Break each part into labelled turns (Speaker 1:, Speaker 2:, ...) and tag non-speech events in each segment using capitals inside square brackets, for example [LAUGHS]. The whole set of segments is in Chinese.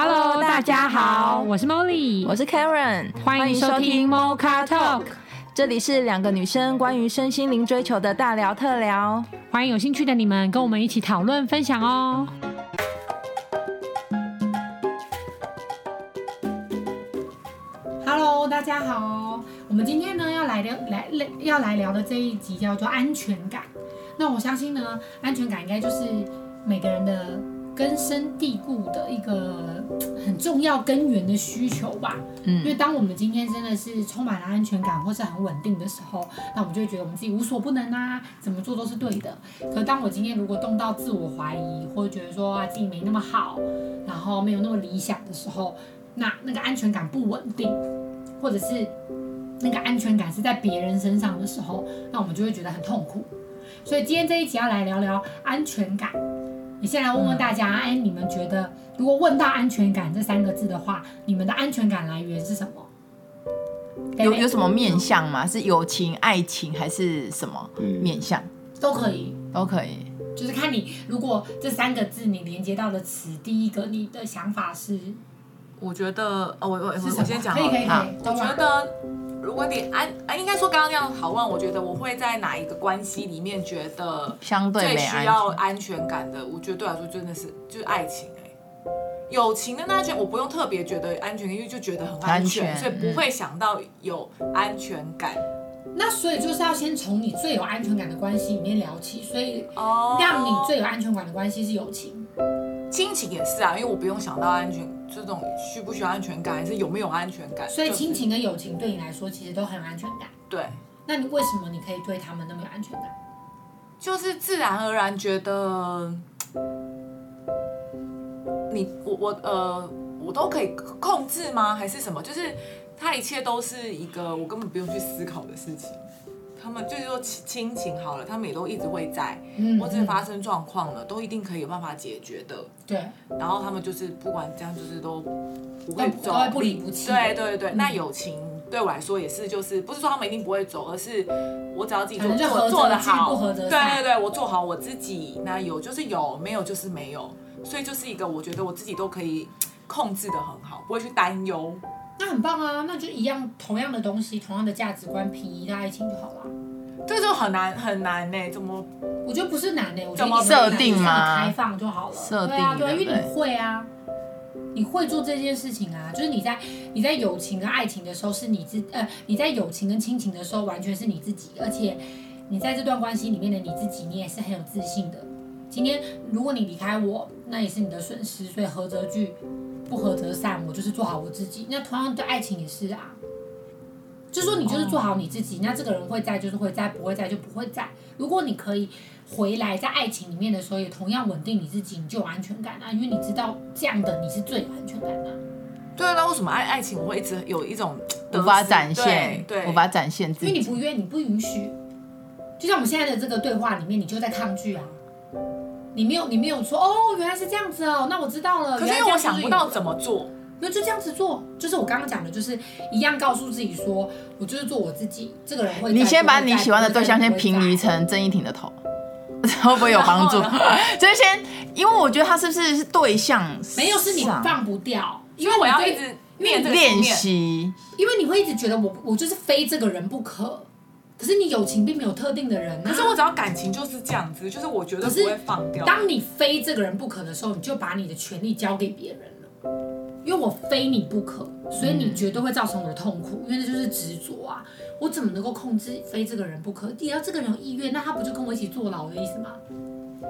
Speaker 1: Hello，大家好，我是 Molly，
Speaker 2: 我是 Karen，
Speaker 1: 欢迎收听 Mocha Talk，
Speaker 2: 这里是两个女生关于身心灵追求的大聊特聊，
Speaker 1: 欢迎有兴趣的你们跟我们一起讨论分享哦。Hello，大家好，我们今天呢要来聊来要来聊的这一集叫做安全感。那我相信呢，安全感应该就是每个人的根深蒂固的一个很重要根源的需求吧。嗯，因为当我们今天真的是充满了安全感或是很稳定的时候，那我们就会觉得我们自己无所不能啊，怎么做都是对的。可当我今天如果动到自我怀疑，或者觉得说啊自己没那么好，然后没有那么理想的时候，那那个安全感不稳定，或者是那个安全感是在别人身上的时候，那我们就会觉得很痛苦。所以今天这一集要来聊聊安全感。你先来问问大家，哎、嗯，你们觉得如果问到安全感这三个字的话，你们的安全感来源是什么？
Speaker 2: 有有什么面向吗？是友情、爱情还是什么面向？
Speaker 1: 都可以，
Speaker 2: 都可以。
Speaker 1: 就是看你如果这三个字你连接到的词，第一个你的想法是？
Speaker 3: 我觉得，哦，我我我先讲，
Speaker 1: 可以可以可以。
Speaker 3: 我觉得。如果你安啊，应该说刚刚那样讨论，我觉得我会在哪一个关系里面觉得相对最需要安全感的？我觉得对我来说真的是就是爱情哎、欸，友情的那安全我不用特别觉得安全，因为就觉得很安全，安全所以不会想到有安全感。
Speaker 1: 嗯、那所以就是要先从你最有安全感的关系里面聊起，所以让你最有安全感的关系是友情，
Speaker 3: 亲情也是啊，因为我不用想到安全。这种需不需要安全感，还是有没有安全感？
Speaker 1: 所以亲情跟友情对你来说，其实都很有安全感。
Speaker 3: 对，
Speaker 1: 那你为什么你可以对他们那么有安全感？
Speaker 3: 就是自然而然觉得，你我我呃，我都可以控制吗？还是什么？就是他一切都是一个我根本不用去思考的事情。他们就是说亲亲情好了，他们也都一直会在，嗯、或者发生状况了，都一定可以有办法解决的。
Speaker 1: 对。
Speaker 3: 然后他们就是不管这样，就是都不会走，
Speaker 1: 不离不弃。
Speaker 3: 对对对，嗯、那友情对我来说也是，就是不是说他们一定不会走，而是我只要自己做做做得好，对对对，我做好我自己，那有就是有，没有就是没有，所以就是一个我觉得我自己都可以控制的很好，不会去担忧。
Speaker 1: 那很棒啊，那就一样同样的东西，同样的价值观，平移的爱情就好了。
Speaker 3: 这个就很难很难呢，怎么？
Speaker 1: 我觉得不是难呢，我觉得
Speaker 2: 设定嘛，
Speaker 1: 开放就好了。
Speaker 2: 设定
Speaker 1: 对啊，对，因为你会啊，你会做这件事情啊，就是你在你在友情跟爱情的时候是你自呃，你在友情跟亲情的时候完全是你自己，而且你在这段关系里面的你自己，你也是很有自信的。今天如果你离开我，那也是你的损失，所以合则聚。不合则散，我就是做好我自己。那同样对爱情也是啊，就说你就是做好你自己，那这个人会在就是会在，不会在就不会在。如果你可以回来在爱情里面的时候也同样稳定你自己，你就有安全感啊，因为你知道这样的你是最有安全感的。
Speaker 3: 对啊，那为什么爱爱情我会一直有一种
Speaker 2: 无法展现，对，无法展现自己？
Speaker 1: 因为你不愿，你不允许。就像我们现在的这个对话里面，你就在抗拒啊。你没有，你没有说哦，原来是这样子哦，那我知道了。
Speaker 3: 可是因为我想不到怎么做，
Speaker 1: 那就这样子做，就是我刚刚讲的，就是一样告诉自己说，我就是做我自己。这个人会，
Speaker 2: 你先把你喜欢的对象先平移成郑伊婷的头，[LAUGHS] 会不会有帮助？[LAUGHS] 就是先，因为我觉得他是不是是对象？
Speaker 1: 没有，是你放不掉，
Speaker 3: 因为我要一直练
Speaker 2: 练习，
Speaker 1: 因为你会一直觉得我我就是非这个人不可。可是你友情并没有特定的人，
Speaker 3: 可是我只要感情就是这样子，就是我觉得不会放掉。
Speaker 1: 当你非这个人不可的时候，你就把你的权利交给别人了。因为我非你不可，所以你绝对会造成我的痛苦，因为这就是执着啊！我怎么能够控制非这个人不可？只要这个人有意愿，那他不就跟我一起坐牢的意思吗？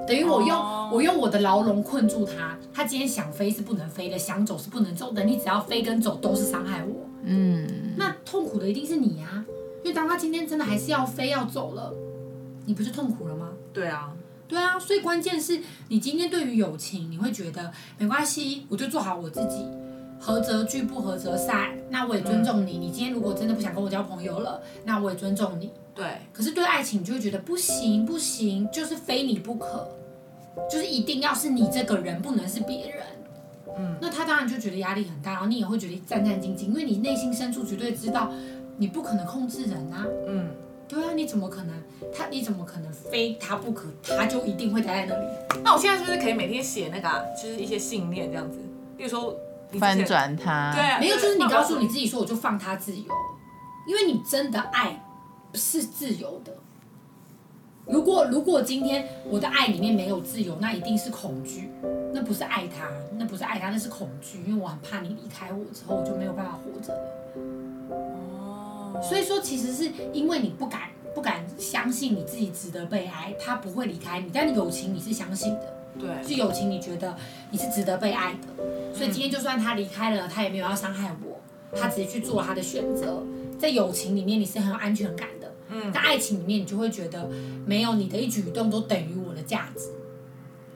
Speaker 1: 等于我用我用我的牢笼困住他，他今天想飞是不能飞的，想走是不能走的。你只要飞跟走都是伤害我，嗯，那痛苦的一定是你啊！因为当他今天真的还是要飞要走了，你不是痛苦了吗？
Speaker 3: 对啊，
Speaker 1: 对啊，所以关键是你今天对于友情，你会觉得没关系，我就做好我自己，合则聚，不合则散。那我也尊重你。嗯、你今天如果真的不想跟我交朋友了，那我也尊重你。
Speaker 3: 对。
Speaker 1: 可是对爱情，你就会觉得不行不行，就是非你不可，就是一定要是你这个人，不能是别人。嗯。那他当然就觉得压力很大，然后你也会觉得战战兢兢，因为你内心深处绝对知道。你不可能控制人啊，嗯，对啊，你怎么可能？他你怎么可能非他不可？他就一定会待在那里？
Speaker 3: 那我现在是不是可以每天写那个、啊，就是一些信念这样子？比如说，
Speaker 2: 翻转他。
Speaker 3: 对，
Speaker 1: 没有，就是你告诉你自己说，我就放他自由，因为你真的爱是自由的。如果如果今天我的爱里面没有自由，那一定是恐惧，那不是爱他，那不是爱他，那是恐惧，因为我很怕你离开我之后，我就没有办法活着了。哦，所以说其实是因为你不敢不敢相信你自己值得被爱，他不会离开你，但友情你是相信的，
Speaker 3: 对，
Speaker 1: 是友情你觉得你是值得被爱的，所以今天就算他离开了，他也没有要伤害我，他只是去做他的选择，在友情里面你是很有安全感的。嗯，在爱情里面，你就会觉得没有你的一举一动都等于我的价值。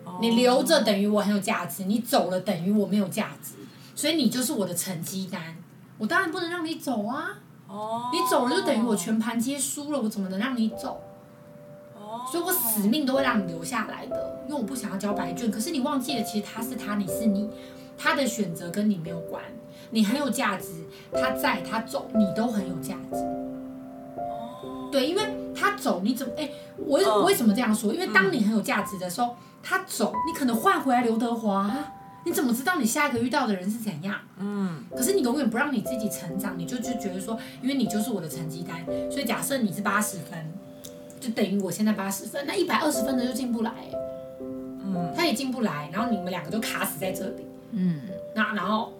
Speaker 1: 哦，你留着等于我很有价值，你走了等于我没有价值，所以你就是我的成绩单。我当然不能让你走啊！哦，你走了就等于我全盘皆输了，我怎么能让你走？哦，所以我死命都会让你留下来的，因为我不想要交白卷。可是你忘记了，其实他是他，你是你，他的选择跟你没有关。你很有价值，他在他走，你都很有价值。对，因为他走，你怎么？哎，我我为什么这样说？因为当你很有价值的时候，他走，你可能换回来刘德华，你怎么知道你下一个遇到的人是怎样？嗯。可是你永远不让你自己成长，你就就觉得说，因为你就是我的成绩单，所以假设你是八十分，就等于我现在八十分，那一百二十分的就进不来，嗯，他也进不来，然后你们两个就卡死在这里，嗯，那然后。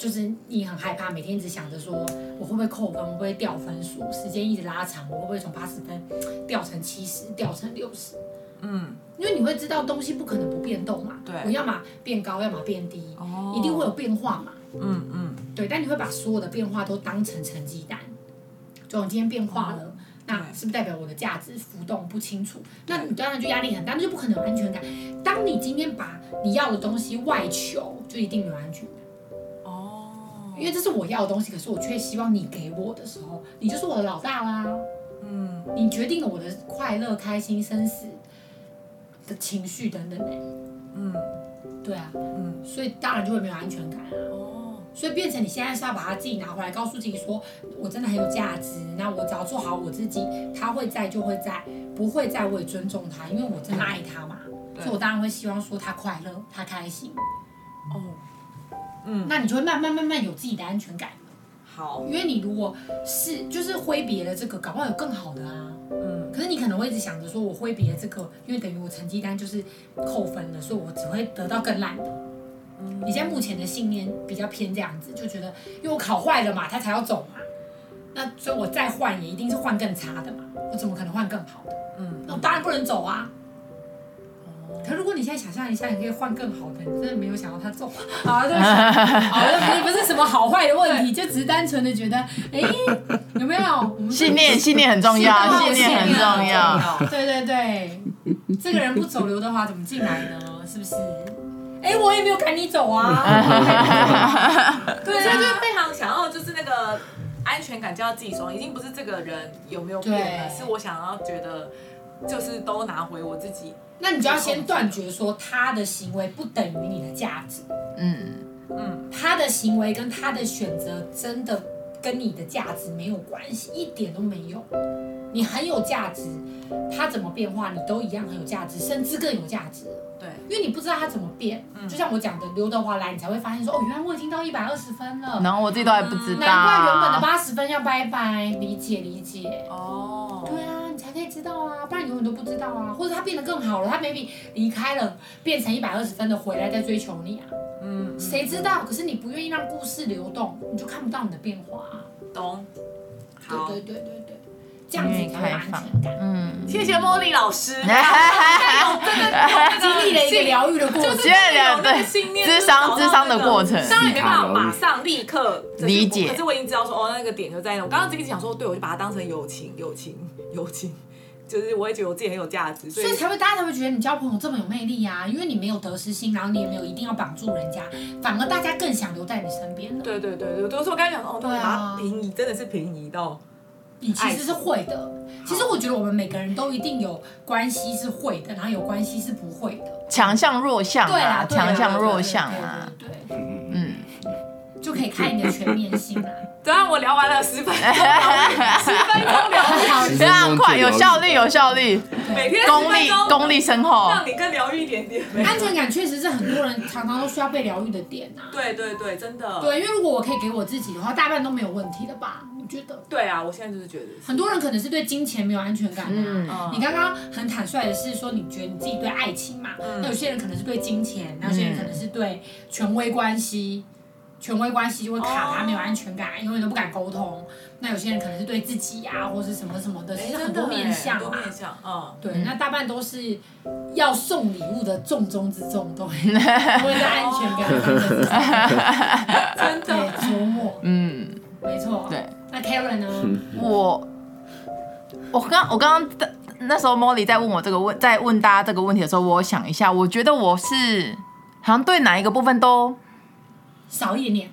Speaker 1: 就是你很害怕，每天一直想着说我会不会扣分，我会不会掉分数，时间一直拉长，我会不会从八十分掉成七十，掉成六十？嗯，因为你会知道东西不可能不变动嘛，对，我要么变高，要么变低，哦，一定会有变化嘛，嗯嗯，对，但你会把所有的变化都当成成绩单，就我今天变化了，那是不是代表我的价值浮动不清楚？那你当然就压力很大，那就不可能有安全感。当你今天把你要的东西外求，就一定有安全感。哦。因为这是我要的东西，可是我却希望你给我的时候，你就是我的老大啦。嗯，你决定了我的快乐、开心、生死的情绪等等的。嗯，对啊，嗯，所以当然就会没有安全感啊。哦，所以变成你现在是要把它自己拿回来，告诉自己说，我真的很有价值。那我只要做好我自己，他会在就会在，不会在我也尊重他，因为我真的爱他嘛。所以我当然会希望说他快乐，他开心。哦。嗯，那你就会慢慢慢慢有自己的安全感。好，因为你如果是就是挥别了这个，搞不好有更好的啊。嗯，可是你可能会一直想着说，我挥别这个，因为等于我成绩单就是扣分了，所以我只会得到更烂的。嗯，你现在目前的信念比较偏这样子，就觉得因为我考坏了嘛，他才要走嘛。那所以我再换也一定是换更差的嘛，我怎么可能换更好的？嗯，那我当然不能走啊。可如果你现在想象一下，你可以换更好的，你真的没有想到他走。啊，对不起，好的，不是什么好坏的问题，就只是单纯的觉得，哎，有没有？
Speaker 2: 信念，信念很重要，信念很重要。
Speaker 1: 对对对，这个人不走，刘德华怎么进来呢？是不是？哎，我也没有赶你走啊。
Speaker 3: 对，所以就是非常想要，就是那个安全感交到自己手上，已经不是这个人有没有变了，是我想要觉得，就是都拿回我自己。
Speaker 1: 那你就要先断绝说他的行为不等于你的价值，嗯嗯，他的行为跟他的选择真的跟你的价值没有关系，一点都没有。你很有价值，他怎么变化你都一样很有价值，甚至更有价值。对，因为你不知道他怎么变，就像我讲的，刘德华来你才会发现说，哦，原来我已经到一百二十分了，
Speaker 2: 然后我自己都还不知道，
Speaker 1: 难怪原本的八十分要拜拜，理解理解。哦，对啊。才可以知道啊，不然你永远都不知道啊。或者他变得更好了，他 maybe 离开了，变成一百二十分的回来再追求你啊。嗯，谁知道？可是你不愿意让故事流动，你就看不到你的变化啊。
Speaker 3: 懂？
Speaker 1: 好，对对对对对，这样子才有安全感。嗯，
Speaker 3: 谢谢茉莉老师，[LAUGHS] 真
Speaker 1: 的经历了一个疗愈的过程，
Speaker 3: 经历了对
Speaker 2: 咨商智商的过程，
Speaker 3: 当然没办法马上立刻理解，可是我已经知道说，哦，那个点就在那。我刚刚一直想说，对，我就把它当成友情，友情。友情，就是我也觉得我自己很有价值，
Speaker 1: 所以，所以才会大家才会觉得你交朋友这么有魅力啊，因为你没有得失心，然后你也没有一定要绑住人家，反而大家更想留在你身边。
Speaker 3: 对对对对，都是我刚才讲哦，对啊，平移真的是平移到，
Speaker 1: 你其实是会的。其实我觉得我们每个人都一定有关系是会的，然后有关系是不会的，
Speaker 2: 强项弱项对啊，强项弱项啊，
Speaker 1: 对，嗯，就可以看你的全面性啊。
Speaker 3: 等下我聊完了十分钟，[LAUGHS] 十分钟聊好，
Speaker 2: 非常快，有效率，有效率。
Speaker 3: 每天
Speaker 2: 功力功力深厚，
Speaker 3: 让你更疗愈一点点。
Speaker 1: 安全感确实是很多人常常都需要被疗愈的点啊。
Speaker 3: 对对对，真的。
Speaker 1: 对，因为如果我可以给我自己的话，大半都没有问题的吧？我觉得。
Speaker 3: 对啊，我现在就是觉得。
Speaker 1: 很多人可能是对金钱没有安全感啊。你刚刚很坦率的是说，你觉得你自己对爱情嘛？那有些人可能是对金钱，那有些人可能是对权威关系。权威关系就会卡他，没有安全感，oh. 永远都不敢沟通。那有些人可能是对自己啊，或是什么什么的，其实很多面相嘛。面向，嗯，对，嗯、那大半都是要送礼物的重中之重，都会 [LAUGHS] 在安全感上面 [LAUGHS] 真的琢磨。嗯，没错。对，那 Karen 呢？[LAUGHS]
Speaker 2: 我我刚我刚刚那时候 Molly 在问我这个问，在问大家这个问题的时候，我想一下，我觉得我是好像对哪一个部分都。
Speaker 1: 少一点点，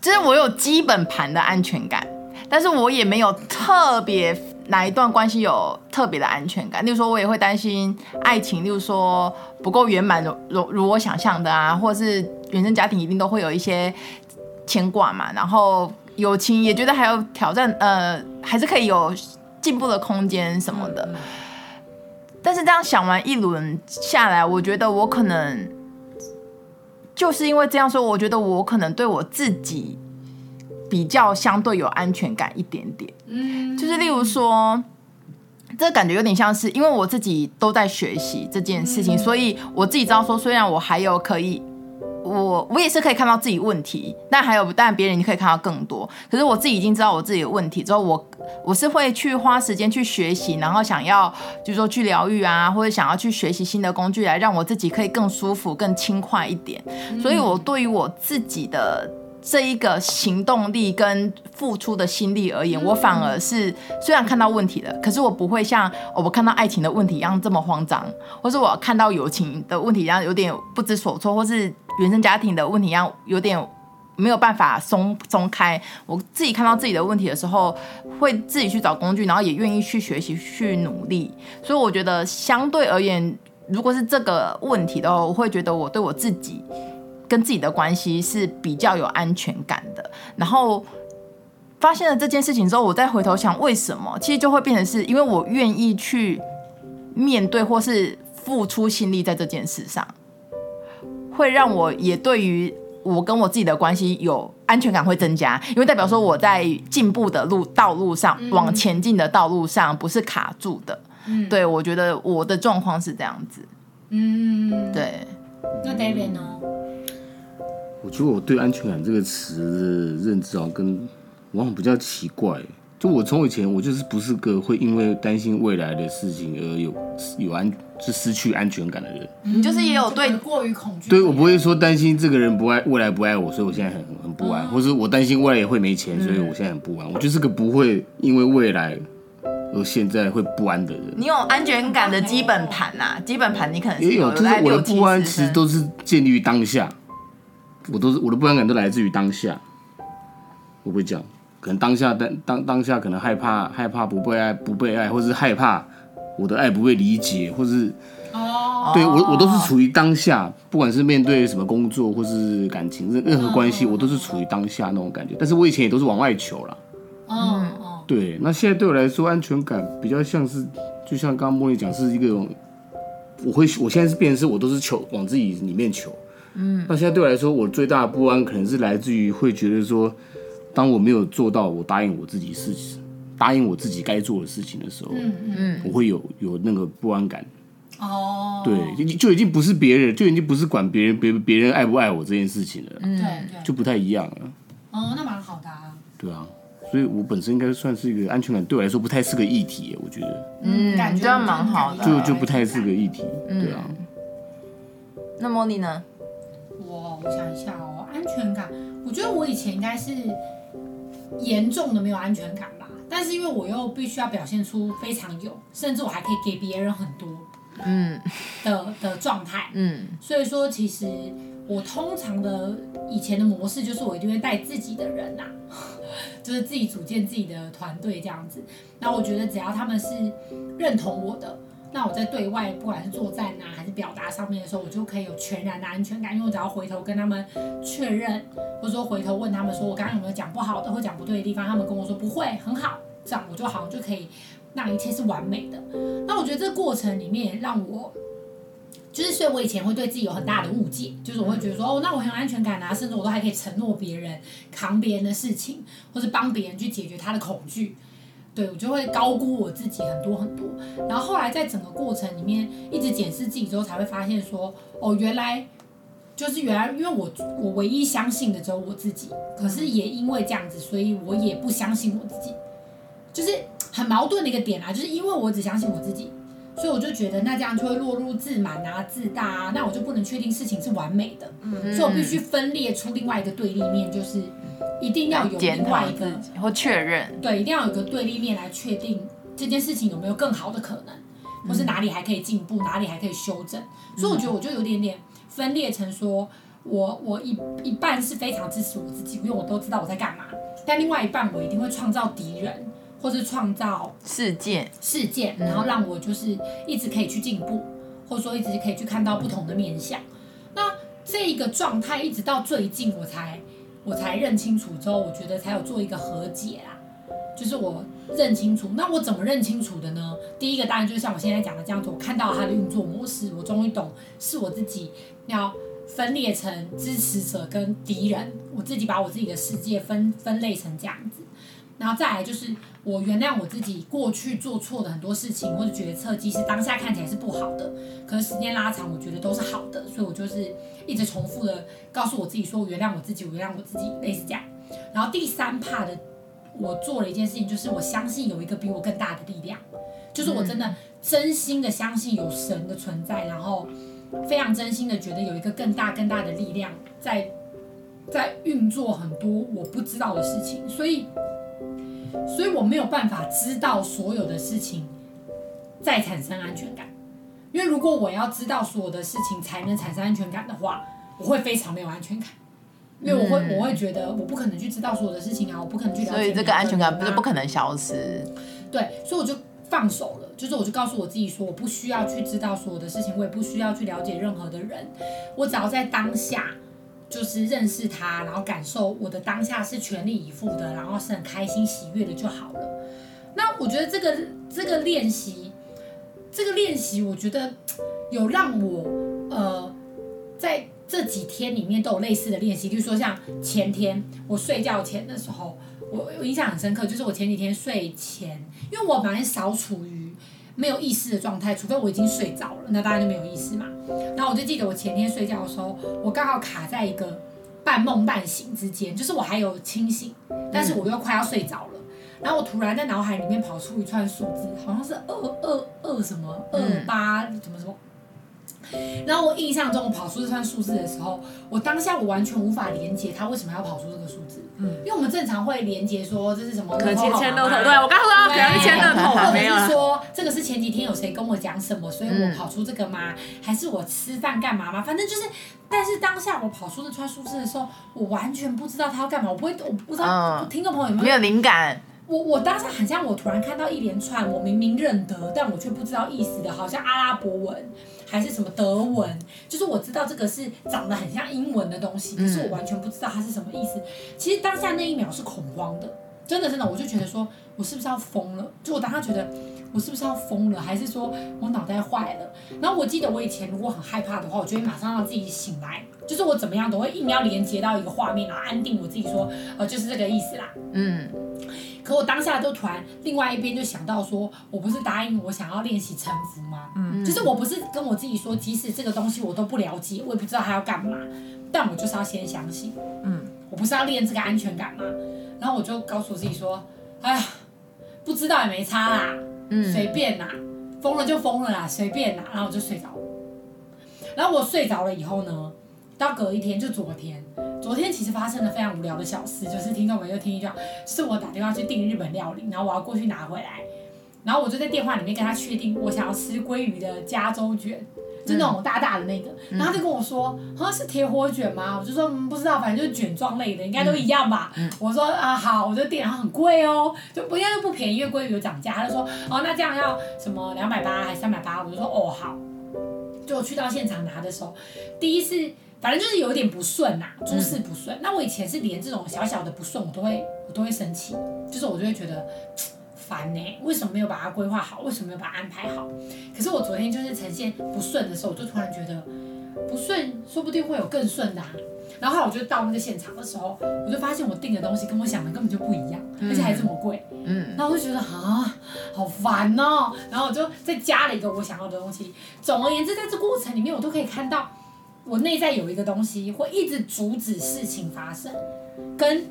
Speaker 2: 就是我有基本盘的安全感，但是我也没有特别哪一段关系有特别的安全感。例如说，我也会担心爱情，例如说不够圆满，如如我想象的啊，或者是原生家庭一定都会有一些牵挂嘛。然后友情也觉得还有挑战，呃，还是可以有进步的空间什么的。但是这样想完一轮下来，我觉得我可能。就是因为这样说，我觉得我可能对我自己比较相对有安全感一点点。嗯，就是例如说，这感觉有点像是因为我自己都在学习这件事情，所以我自己知道说，虽然我还有可以。我我也是可以看到自己问题，但还有，但别人你可以看到更多。可是我自己已经知道我自己的问题之后，我我是会去花时间去学习，然后想要就是说去疗愈啊，或者想要去学习新的工具来让我自己可以更舒服、更轻快一点。所以，我对于我自己的。这一个行动力跟付出的心力而言，我反而是虽然看到问题了，可是我不会像我看到爱情的问题一样这么慌张，或是我看到友情的问题一样有点不知所措，或是原生家庭的问题一样有点没有办法松松开。我自己看到自己的问题的时候，会自己去找工具，然后也愿意去学习去努力。所以我觉得相对而言，如果是这个问题的话，我会觉得我对我自己。跟自己的关系是比较有安全感的，然后发现了这件事情之后，我再回头想为什么，其实就会变成是因为我愿意去面对或是付出心力在这件事上，会让我也对于我跟我自己的关系有安全感会增加，因为代表说我在进步的路道路上，往前进的道路上不是卡住的。嗯，对，我觉得我的状况是这样子。嗯，对。
Speaker 1: 那 David 呢？
Speaker 4: 我觉得我对安全感这个词的认知啊，跟往往比较奇怪。就我从以前，我就是不是个会因为担心未来的事情而有有安就失去安全感的人。
Speaker 2: 你就是也有对
Speaker 1: 过于恐惧。
Speaker 4: 对，我不会说担心这个人不爱未来不爱我，所以我现在很很不安，或是我担心未来也会没钱，所以我现在很不安。我就是个不会因为未来而现在会不安的人。
Speaker 2: 你有安全感的基本盘呐，基本盘你可能
Speaker 4: 也有，就是我的不安其实都是建立于当下。我都是我的不安感都来自于当下，我不会讲，可能当下当当当下可能害怕害怕不被爱不被爱，或是害怕我的爱不被理解，或是哦，对我我都是处于当下，不管是面对什么工作或是感情任任何关系，我都是处于当下那种感觉。但是我以前也都是往外求啦，嗯哦，对，那现在对我来说安全感比较像是，就像刚刚茉莉讲是一个，我会我现在是变成是我都是求往自己里面求。嗯，那现在对我来说，我最大的不安可能是来自于会觉得说，当我没有做到我答应我自己事情，答应我自己该做的事情的时候，嗯嗯，我会有有那个不安感。哦，对，就就已经不是别人，就已经不是管别人别别人爱不爱我这件事情了。嗯，对，就不太一样了。
Speaker 1: 哦，那蛮好的啊。
Speaker 4: 对啊，所以我本身应该算是一个安全感对我来说不太是个议题，我觉得。
Speaker 2: 嗯，感觉蛮好的。
Speaker 4: 就就不太是个议题，对啊。
Speaker 2: 那莫莉呢？
Speaker 1: 我我想一下哦，安全感，我觉得我以前应该是严重的没有安全感吧，但是因为我又必须要表现出非常有，甚至我还可以给别人很多，嗯。的的状态，嗯，所以说其实我通常的以前的模式就是我一定会带自己的人呐、啊，[LAUGHS] 就是自己组建自己的团队这样子，那我觉得只要他们是认同我的。那我在对外，不管是作战啊，还是表达上面的时候，我就可以有全然的安全感，因为我只要回头跟他们确认，或者说回头问他们说，我刚刚有没有讲不好的或讲不对的地方，他们跟我说不会，很好，这样我就好像就可以让一切是完美的。那我觉得这个过程里面让我，就是所以我以前会对自己有很大的误解，就是我会觉得说，哦，那我很有安全感啊，甚至我都还可以承诺别人扛别人的事情，或者帮别人去解决他的恐惧。对，我就会高估我自己很多很多。然后后来在整个过程里面一直检视自己之后，才会发现说，哦，原来。就是原来，因为我我唯一相信的只有我自己，可是也因为这样子，所以我也不相信我自己，就是很矛盾的一个点啊。就是因为我只相信我自己，所以我就觉得那这样就会落入自满啊、自大啊，那我就不能确定事情是完美的，嗯，所以我必须分裂出另外一个对立面，就是一定要有另外一个
Speaker 2: 或确认，
Speaker 1: 对，一定要有一个对立面来确定这件事情有没有更好的可能，或是哪里还可以进步，哪里还可以修正。所以我觉得我就有点点。分裂成说，我我一一半是非常支持我自己，因为我都知道我在干嘛。但另外一半，我一定会创造敌人，或是创造
Speaker 2: 事件
Speaker 1: 事件，然后让我就是一直可以去进步，或者说一直可以去看到不同的面相。那这一个状态一直到最近，我才我才认清楚之后，我觉得才有做一个和解啦。就是我认清楚，那我怎么认清楚的呢？第一个当然就是像我现在讲的这样子，我看到它的运作模式，我终于懂是我自己要分裂成支持者跟敌人，我自己把我自己的世界分分类成这样子，然后再来就是我原谅我自己过去做错的很多事情或者决策，即使当下看起来是不好的，可是时间拉长，我觉得都是好的，所以我就是一直重复的告诉我自己说，我原谅我自己，我原谅我自己，类似这样。然后第三 part 的。我做了一件事情，就是我相信有一个比我更大的力量，就是我真的真心的相信有神的存在，然后非常真心的觉得有一个更大更大的力量在在运作很多我不知道的事情，所以所以我没有办法知道所有的事情再产生安全感，因为如果我要知道所有的事情才能产生安全感的话，我会非常没有安全感。因为我会，嗯、我会觉得我不可能去知道所有的事情啊，我不可能去了解。
Speaker 2: 所以这个安全感不是不可能消失。
Speaker 1: 对，所以我就放手了，就是我就告诉我自己说，我不需要去知道所有的事情，我也不需要去了解任何的人，我只要在当下就是认识他，然后感受我的当下是全力以赴的，然后是很开心喜悦的就好了。那我觉得这个这个练习，这个练习，我觉得有让我呃在。这几天里面都有类似的练习，比如说像前天我睡觉前的时候，我我印象很深刻，就是我前几天睡前，因为我蛮少处于没有意识的状态，除非我已经睡着了，那当然就没有意识嘛。然后我就记得我前天睡觉的时候，我刚好卡在一个半梦半醒之间，就是我还有清醒，但是我又快要睡着了。然后我突然在脑海里面跑出一串数字，好像是二二二什么二八什么什么。然后我印象中，我跑出这串数字的时候，我当下我完全无法连接他为什么要跑出这个数字。嗯，因为我们正常会连接说这是什么？
Speaker 3: 可能签签乐透。对，我刚刚说可能是签乐透，
Speaker 1: 或者是说这个是前几天有谁跟我讲什么，所以我跑出这个吗？还是我吃饭干嘛吗？反正就是，但是当下我跑出这串数字的时候，我完全不知道他要干嘛，我不会，我不知道听众朋友有没有
Speaker 2: 没有灵感。
Speaker 1: 我我当时很像我突然看到一连串我明明认得，但我却不知道意思的，好像阿拉伯文还是什么德文，就是我知道这个是长得很像英文的东西，可是我完全不知道它是什么意思。其实当下那一秒是恐慌的，真的真的，我就觉得说我是不是要疯了？就我当时觉得我是不是要疯了，还是说我脑袋坏了？然后我记得我以前如果很害怕的话，我就会马上让自己醒来，就是我怎么样都会硬要连接到一个画面，然后安定我自己说，呃，就是这个意思啦，嗯。可我当下就突然，另外一边就想到说，我不是答应我想要练习臣服吗？嗯，就是我不是跟我自己说，即使这个东西我都不了解，我也不知道它要干嘛，但我就是要先相信。嗯，我不是要练这个安全感吗？然后我就告诉我自己说，哎呀，不知道也没差啦，嗯，随便啦，疯了就疯了啦，随便啦。然后我就睡着了。然后我睡着了以后呢，到隔一天就昨天。昨天其实发生了非常无聊的小事，就是听众们就听一句，是我打电话去订日本料理，然后我要过去拿回来，然后我就在电话里面跟他确定我想要吃鲑鱼的加州卷，就那种大大的那个，嗯、然后他就跟我说，好像是铁火卷吗？我就说嗯不知道，反正就是卷状类的，应该都一样吧。嗯、我说啊好，我就订，然后很贵哦，就不应该都不便宜，因为鲑鱼有涨价。他就说哦那这样要什么两百八还是三百八？我就说哦好，就我去到现场拿的时候，第一次。反正就是有点不顺呐、啊，诸事不顺。嗯、那我以前是连这种小小的不顺，我都会我都会生气，就是我就会觉得 [TSK] 烦呢，为什么没有把它规划好？为什么没有把它安排好？可是我昨天就是呈现不顺的时候，我就突然觉得不顺，说不定会有更顺的啊。然后后来我就到那个现场的时候，我就发现我订的东西跟我想的根本就不一样，而且还这么贵。嗯，然后我就觉得啊，好烦哦。然后我就再加了一个我想要的东西。总而言之，在这过程里面，我都可以看到我内在有一个东西会一直阻止事情发生，跟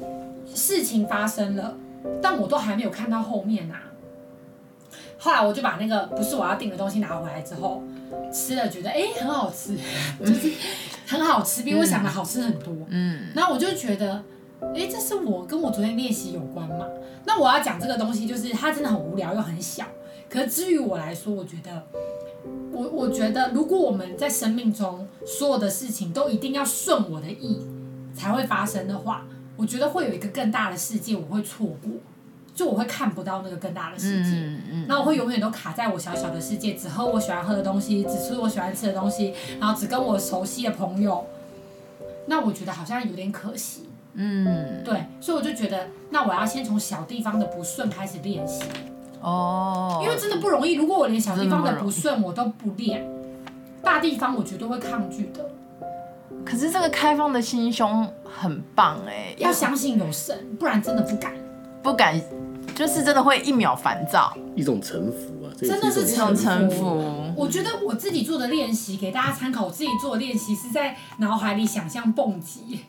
Speaker 1: 事情发生了，但我都还没有看到后面呐、啊。后来我就把那个不是我要订的东西拿回来之后，吃了觉得哎很好吃，[LAUGHS] 就是很好吃，比我想的好吃很多。嗯，然后我就觉得，哎，这是我跟我昨天练习有关嘛？那我要讲这个东西，就是它真的很无聊又很小。可是至于我来说，我觉得，我我觉得如果我们在生命中所有的事情都一定要顺我的意才会发生的话，我觉得会有一个更大的世界我会错过。就我会看不到那个更大的世界，嗯嗯，那我会永远都卡在我小小的世界，只喝我喜欢喝的东西，只吃我喜欢吃的东西，然后只跟我熟悉的朋友。那我觉得好像有点可惜，嗯，对，所以我就觉得，那我要先从小地方的不顺开始练习，哦，因为真的不容易。如果我连小地方的不顺我都不练，大地方我绝对会抗拒的。
Speaker 2: 可是这个开放的心胸很棒哎，
Speaker 1: 要相信有神，不然真的不敢，
Speaker 2: 不敢。就是真的会一秒烦躁，
Speaker 4: 一种臣服啊，
Speaker 1: 真的是一种
Speaker 2: 臣服。
Speaker 1: 我觉得我自己做的练习给大家参考，我自己做的练习是在脑海里想象蹦极。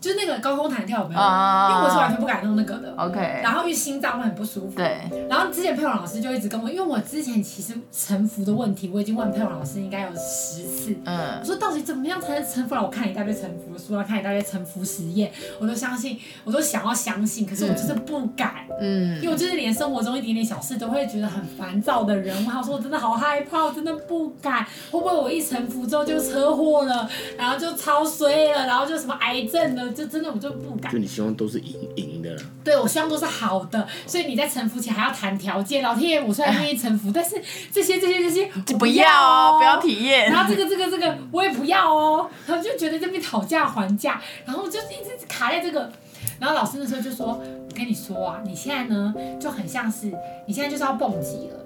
Speaker 1: 就是那个高空弹跳有没有？因为我是完全不敢弄那个的。OK。然后因为心脏会很不舒服。对。然后之前佩蓉老师就一直跟我，因为我之前其实沉浮的问题，我已经问佩蓉老师应该有十次。嗯。我说到底怎么样才能臣服？让我看一大堆沉浮的书，看一大堆沉浮实验，我都相信，我都想要相信，可是我就是不敢。嗯。因为我就是连生活中一点点小事都会觉得很烦躁的人，我说我真的好害怕，我真的不敢。会不会我一沉浮之后就车祸了，然后就超衰了，然后就什么癌症了？就真的我就不敢，
Speaker 4: 就你希望都是赢赢的。
Speaker 1: 对，我希望都是好的，所以你在臣服前还要谈条件。老天爷，我虽然愿意臣服，但是这些这些这些
Speaker 2: 我不要哦，不要体验。
Speaker 1: 然后这个这个这个我也不要哦，然后就觉得这边讨价还价，然后就一直卡在这个。然后老师那时候就说：“我跟你说啊，你现在呢就很像是你现在就是要蹦极了，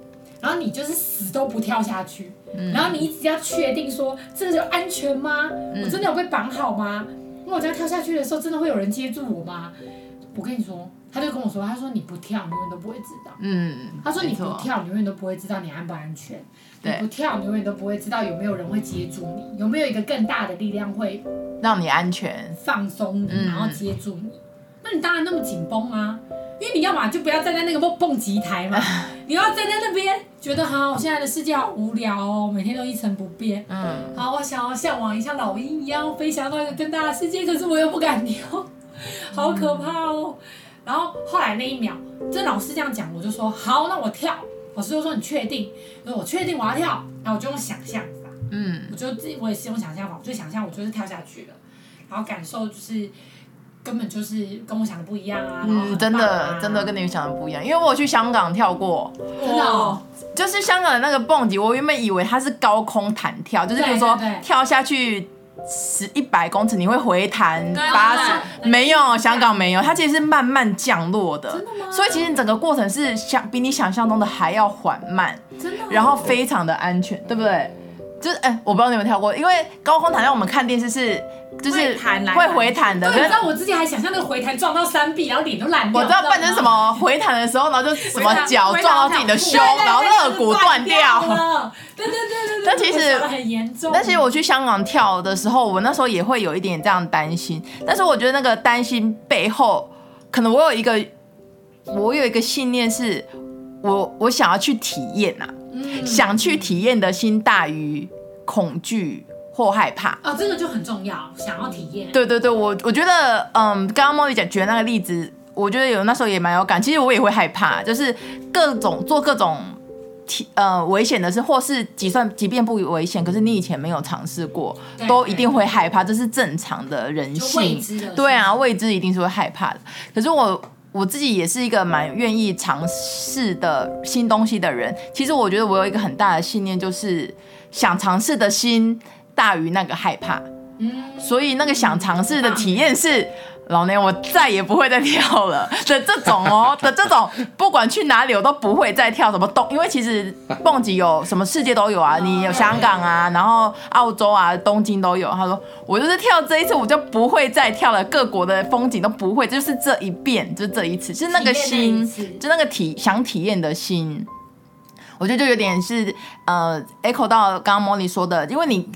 Speaker 1: 然后你就是死都不跳下去，嗯、然后你一直要确定说这个就安全吗？我真的有被绑好吗？”因为我这样跳下去的时候，真的会有人接住我吗？我跟你说，他就跟我说，他说你不跳，你永远都不会知道。嗯。他说你不跳，你永远都不会知道你安不安全。对。你不跳，你永远都不会知道有没有人会接住你，有没有一个更大的力量会
Speaker 2: 让你安全、
Speaker 1: 放松你，然后接住你。那你当然那么紧绷啊，因为你要嘛就不要站在那个蹦蹦极台嘛，[LAUGHS] 你要站在那边，觉得好，我现在的世界好无聊哦，每天都一成不变。嗯。好，我想要向往一下老鹰一样飞翔到一个更大的世界，可是我又不敢跳，好可怕哦。然后后来那一秒，这老师这样讲，我就说好，那我跳。老师就说你确定？我说我确定我要跳。然后我就用想象法，嗯，我就自己我也是用想象法，我就想象我就是跳下去了，然后感受就是。根本就是跟我想的不一样啊！啊
Speaker 2: 嗯，真的真的跟你想的不一样，因为我去香港跳过，
Speaker 1: 真的，哦，
Speaker 2: 就是香港的那个蹦极，我原本以为它是高空弹跳，就是比如说跳下去十一百公尺，你会回弹八十，没有，香港没有，它其实是慢慢降落的，真的吗？所以其实整个过程是想比你想象中的还要缓慢，真的，然后非常的安全，对不对？就是哎，我不知道你有没有跳过，因为高空弹跳我们看电视是。就是会回弹的，
Speaker 1: 你知道我之前还想象那个回弹撞到山壁，然后脸都烂掉。
Speaker 2: 我知道，扮成什么回弹的时候，然后就什么脚撞到自己的胸，然后肋骨断掉。
Speaker 1: 对对对对对。
Speaker 2: 但其实很严重。但其实我去香港跳的时候，我那时候也会有一点这样担心。但是我觉得那个担心背后，可能我有一个，我有一个信念是，我我想要去体验呐，嗯、想去体验的心大于恐惧。或害怕啊、
Speaker 1: 哦，这个就很重要，想要体验。
Speaker 2: 对对对，我我觉得，嗯，刚刚茉莉讲举的那个例子，我觉得有那时候也蛮有感。其实我也会害怕，就是各种做各种体呃危险的事，或是即算即便不危险，可是你以前没有尝试过，都一定会害怕，这是正常的人性。对啊，未知一定是会害怕的。可是我我自己也是一个蛮愿意尝试的新东西的人。其实我觉得我有一个很大的信念，就是想尝试的心。大于那个害怕，嗯，所以那个想尝试的体验是。老娘我再也不会再跳了 [LAUGHS] 的这种哦的这种，不管去哪里我都不会再跳什么东，因为其实 [LAUGHS] 蹦极有什么世界都有啊，你有香港啊，然后澳洲啊，东京都有。他说我就是跳这一次，我就不会再跳了，各国的风景都不会，就是这一遍，就这一次，就是那个心，就那个体想体验的心，我觉得就有点是呃 echo 到刚刚 Molly 说的，因为你。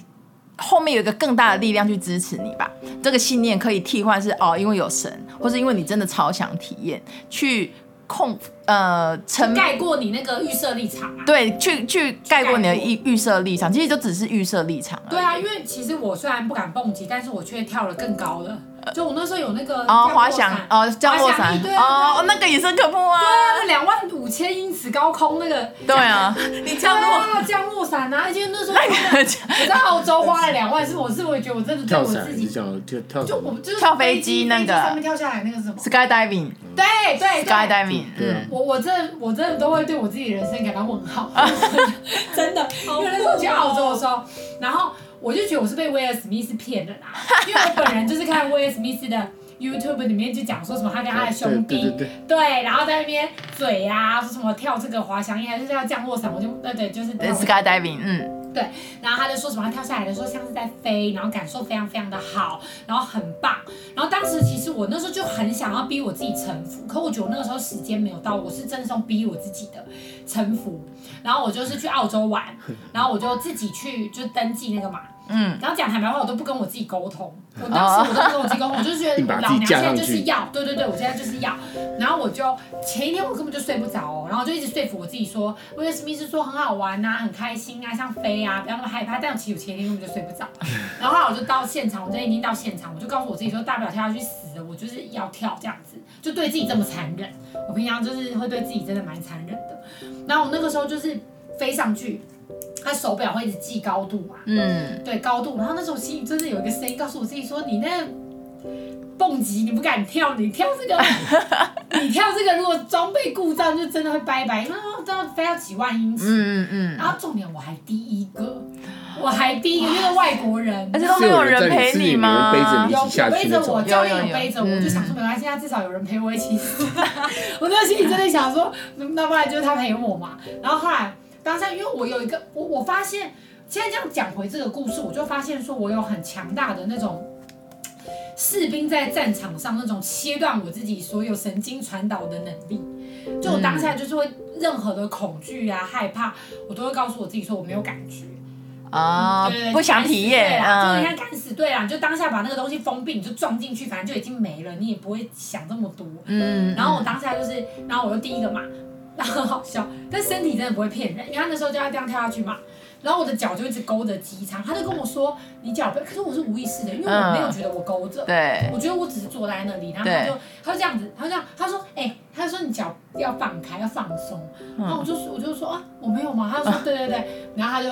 Speaker 2: 后面有一个更大的力量去支持你吧，这个信念可以替换是哦，因为有神，或是因为你真的超想体验，去控呃成
Speaker 1: 盖过你那个预设立场啊。
Speaker 2: 对，去去盖过你的预预设立场，其实就只是预设立场。
Speaker 1: 对啊，因为其实我虽然不敢蹦极，但是我却跳了更高的。就我那时候有那个
Speaker 2: 哦，滑翔哦，降落伞哦，那个也是很可怕啊。
Speaker 1: 对啊，两万五千英尺高空那个。[LAUGHS]
Speaker 2: 对啊，
Speaker 1: 你降落降落伞啊，而且那时候我在澳洲花了两万，是我是我觉得我真的对我自己
Speaker 4: 跳跳
Speaker 1: 就我就是
Speaker 2: 跳飞机那个
Speaker 1: 上面跳下来那个什么
Speaker 2: skydiving。
Speaker 1: 对对
Speaker 2: skydiving。
Speaker 1: 嗯，我我真的我真的都会对我自己人生感到问号，[LAUGHS] 真的，因为那时候去澳洲的时候，然后。我就觉得我是被威尔史密斯骗的啦，[LAUGHS] 因为我本人就是看威尔史密斯的 YouTube 里面就讲说什么他跟他的兄弟对，对，对，对，对，然后在那边嘴啊说什么跳这个滑翔翼还是要降落伞，我就对对就是
Speaker 2: skydiving 嗯，
Speaker 1: 对，然后他就说什么他跳下来的时候像是在飞，然后感受非常非常的好，然后很棒，然后当时其实我那时候就很想要逼我自己臣服，可我觉得我那个时候时间没有到，我是真的是逼我自己的臣服。然后我就是去澳洲玩，然后我就自己去就登记那个码，嗯，然后讲坦白话，我都不跟我自己沟通，我当时我都不跟我自己沟通，我就是觉得老娘现在就是要，对对对，我现在就是要，然后我就前一天我根本就睡不着哦，然后我就一直说服我自己说，威尔史密斯说很好玩啊，很开心啊，像飞啊，不要那么害怕，但其实我前一天根本就睡不着，[LAUGHS] 然后后来我就到现场，我就已经到现场，我就告诉我自己说，大不了跳下去死了，我就是要跳这样子，就对自己这么残忍，我平常就是会对自己真的蛮残忍的。然后我那个时候就是飞上去，他手表会一直记高度嘛，嗯，对高度。然后那时候心里真的有一个声音告诉我自己说：“你那蹦极你不敢跳，你跳这个，[LAUGHS] 你跳这个如果装备故障就真的会拜拜，因为都要飞到几万英尺。”嗯嗯嗯。然后重点我还第一个，我还第一个，因为外国人，
Speaker 2: 而且都没有人陪你吗？
Speaker 1: 有有背着我，教练有背着我，我就想说没关系，他至少有人陪我一起死。[LAUGHS] 我那心里真的想说，那不然就是他陪我嘛。然后后来当下，因为我有一个，我我发现现在这样讲回这个故事，我就发现说我有很强大的那种士兵在战场上那种切断我自己所有神经传导的能力。就我当下就是会任何的恐惧啊、害怕，我都会告诉我自己说我没有感觉。
Speaker 2: 啊、哦，对不想体验，
Speaker 1: 啊、就你看敢死队啊，就当下把那个东西封闭，你就撞进去，反正就已经没了，你也不会想这么多。嗯，然后我当下就是，然后我就第一个嘛，然后很好笑，但身体真的不会骗人，因为他那时候就要这样跳下去嘛，然后我的脚就一直勾着机舱，他就跟我说你脚不，可是我是无意识的，因为我没有觉得我勾着，对，我觉得我只是坐在那里，然后他就他就这样子，他就这样，他说，哎、欸，他就说你脚要放开，要放松，然后我就我就说啊，我没有嘛？他就说对对对，然后他就。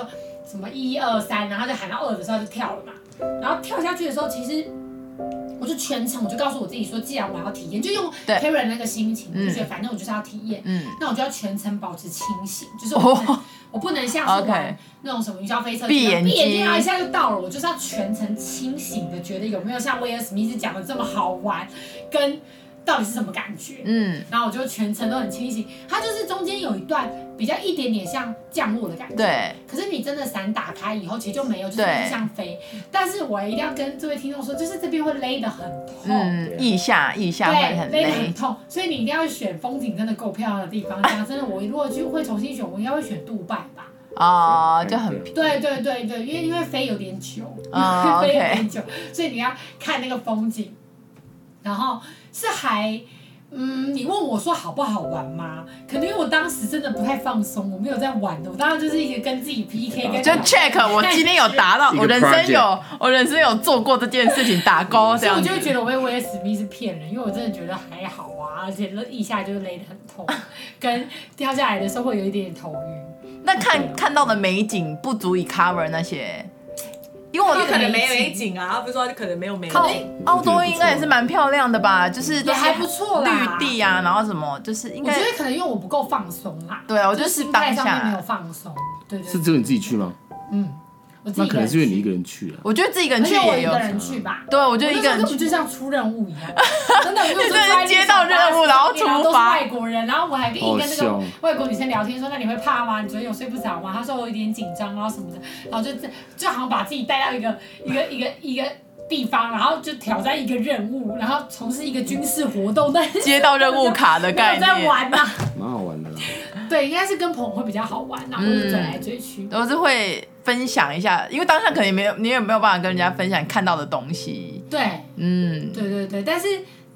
Speaker 1: 什么一二三，然后就喊到二的时候就跳了嘛。然后跳下去的时候，其实我就全程我就告诉我自己说，既然我要体验，就用 Karen 那个心情，就觉得反正我就是要体验，嗯，那我就要全程保持清醒，就是我不能，我不能像是玩 [LAUGHS] 那种什么云霄飞车，闭眼闭眼睛啊一下就到了，我就是要全程清醒的，觉得有没有像威尔史密斯讲的这么好玩，跟。到底是什么感觉？嗯，然后我就全程都很清醒。它就是中间有一段比较一点点像降落的感觉。对。可是你真的伞打开以后，其实就没有，就是像飞。但是我一定要跟这位听众说，就是这边会勒得很痛。嗯，腋下腋下会很勒。勒得很痛，所以你一定要选风景真的够漂亮的地方。[LAUGHS] 这样真的，我如果就会重新选，我应该会选杜拜吧。
Speaker 2: 哦，就很
Speaker 1: 对对对对，因为因为飞有点久，哦、[LAUGHS] 飞有点久所以你要看那个风景，然后。是还，嗯，你问我说好不好玩吗？可能因为我当时真的不太放松，我没有在玩的，我当时就是一个跟自己 PK，跟
Speaker 2: 就 check [LAUGHS] 我今天有达到，我人生有我人生有做过这件事情打勾这样。所以我就会觉得我被威尔史密斯骗人，因为我真的觉得还好啊，而且一下就勒得很痛，[LAUGHS] 跟掉下来的时候会有一点点头晕。那看看到的美景不足以 cover 那些。
Speaker 3: 因为我可能没美景啊，不是说可能没有美景。
Speaker 2: 澳洲应该也是蛮漂亮的吧，就是
Speaker 1: 也还不错啦，
Speaker 2: 绿地啊，然后什么就是应该。
Speaker 1: 我觉得可能因为我不够放松啦。
Speaker 2: 对啊，我就是
Speaker 1: 心态上面没有放松。对对。
Speaker 4: 是只有你自己去吗？
Speaker 1: 嗯，我自己
Speaker 4: 那可能是因为你一个人去啊。
Speaker 2: 我觉得自己一个人去也有。
Speaker 1: 我一个人去吧。
Speaker 2: 对，我觉得一个人去
Speaker 1: 就像出任务一样，[LAUGHS] 真的，我就是
Speaker 2: 接到任务，然后出发。
Speaker 1: 都是外国人，然后我还跟一个那个外国女生聊天，说：“那你会怕吗？你昨天有睡不着吗？”她说：“我有点紧张，然后什么的。”然后就这就好像把自己带到一个一个一个一个地方，然后就挑战一个任务，然后从事一个军事活动，但是
Speaker 2: 接到任务卡的 [LAUGHS] 概念，
Speaker 1: 在玩呐，
Speaker 4: 蛮好玩的。
Speaker 1: 对，应该是跟朋友会比较好玩，然后追来追去，
Speaker 2: 都是会分享一下，因为当下可能也没有，你也没有办法跟人家分享看到的东西。
Speaker 1: 对，
Speaker 2: 嗯，
Speaker 1: 对对对，但是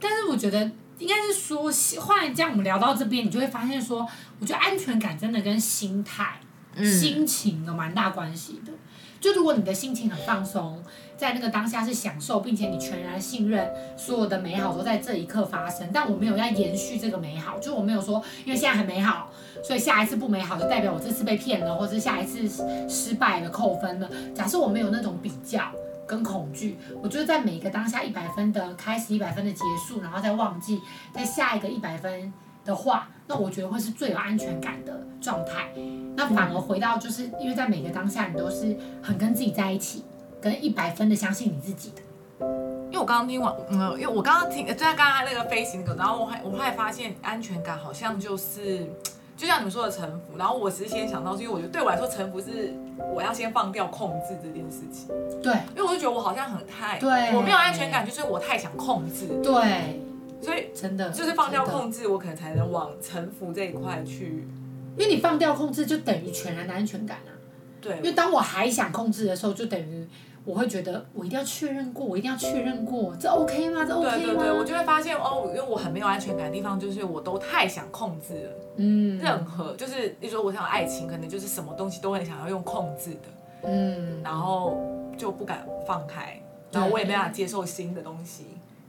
Speaker 1: 但是我觉得应该是说，后来这样我们聊到这边，你就会发现说，我觉得安全感真的跟心态、嗯、心情有蛮大关系的。就如果你的心情很放松，在那个当下是享受，并且你全然信任所有的美好都在这一刻发生，但我没有要延续这个美好，就我没有说，因为现在很美好，所以下一次不美好就代表我这次被骗了，或者是下一次失败了扣分了。假设我没有那种比较跟恐惧，我觉得在每一个当下一百分的开始，一百分的结束，然后再忘记，在下一个一百分的话，那我觉得会是最有安全感的状态。那反而回到就是因为在每个当下，你都是很跟自己在一起。跟一百分的相信你自己的，
Speaker 3: 因为我刚刚听完，嗯，因为我刚刚听，就在刚刚那个飞行的，然后我还我后来发现安全感好像就是，就像你们说的臣服，然后我其实先想到是因为我觉得对我来说臣服是我要先放掉控制这件事情，
Speaker 1: 对，
Speaker 3: 因为我就觉得我好像很太，
Speaker 1: 对，
Speaker 3: 我没有安全感，就是我太想控制，
Speaker 1: 对，
Speaker 3: 所以
Speaker 1: 真的
Speaker 3: 就是放掉控制，我可能才能往臣服这一块去，
Speaker 1: 因为你放掉控制就等于全然的安全感啊，
Speaker 3: 对，
Speaker 1: 因为当我还想控制的时候，就等于。我会觉得我一定要确认过，我一定要确认过，这 OK 吗？这 OK 吗？
Speaker 3: 对对对，我就会发现哦，因为我很没有安全感的地方，就是我都太想控制了。
Speaker 1: 嗯，
Speaker 3: 任何就是，比如说我想爱情，可能就是什么东西都很想要用控制的。
Speaker 1: 嗯，
Speaker 3: 然后就不敢放开，然后我也没办法接受新的东西、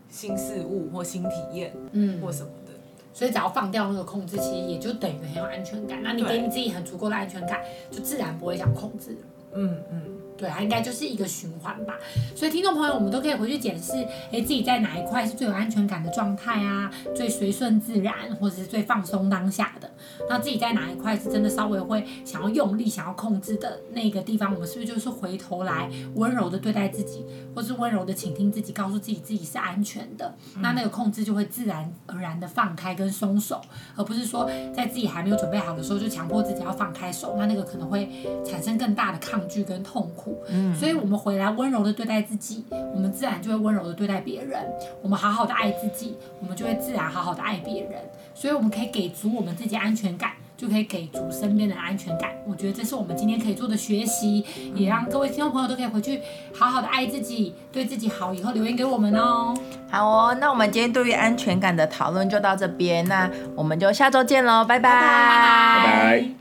Speaker 3: 新事物或新体验，嗯，或什么的。
Speaker 1: 所以只要放掉那个控制，其实也就等于很有安全感。那你给你自己很足够的安全感，就自然不会想控制了。
Speaker 3: 嗯嗯。
Speaker 1: 对，它应该就是一个循环吧。所以听众朋友，我们都可以回去检视，哎，自己在哪一块是最有安全感的状态啊，最随顺自然，或者是最放松当下的。那自己在哪一块是真的稍微会想要用力、想要控制的那个地方，我们是不是就是回头来温柔的对待自己，或是温柔的倾听自己，告诉自己自己是安全的？那那个控制就会自然而然的放开跟松手，而不是说在自己还没有准备好的时候就强迫自己要放开手，那那个可能会产生更大的抗拒跟痛苦。嗯，所以我们回来温柔的对待自己，我们自然就会温柔的对待别人。我们好好的爱自己，我们就会自然好好的爱别人。所以我们可以给足我们自己安全感，就可以给足身边的安全感。我觉得这是我们今天可以做的学习，也让各位听众朋友都可以回去好好的爱自己，对自己好。以后留言给我们哦。
Speaker 2: 好哦，那我们今天对于安全感的讨论就到这边，那我们就下周见喽，拜拜。
Speaker 4: 拜拜。拜拜。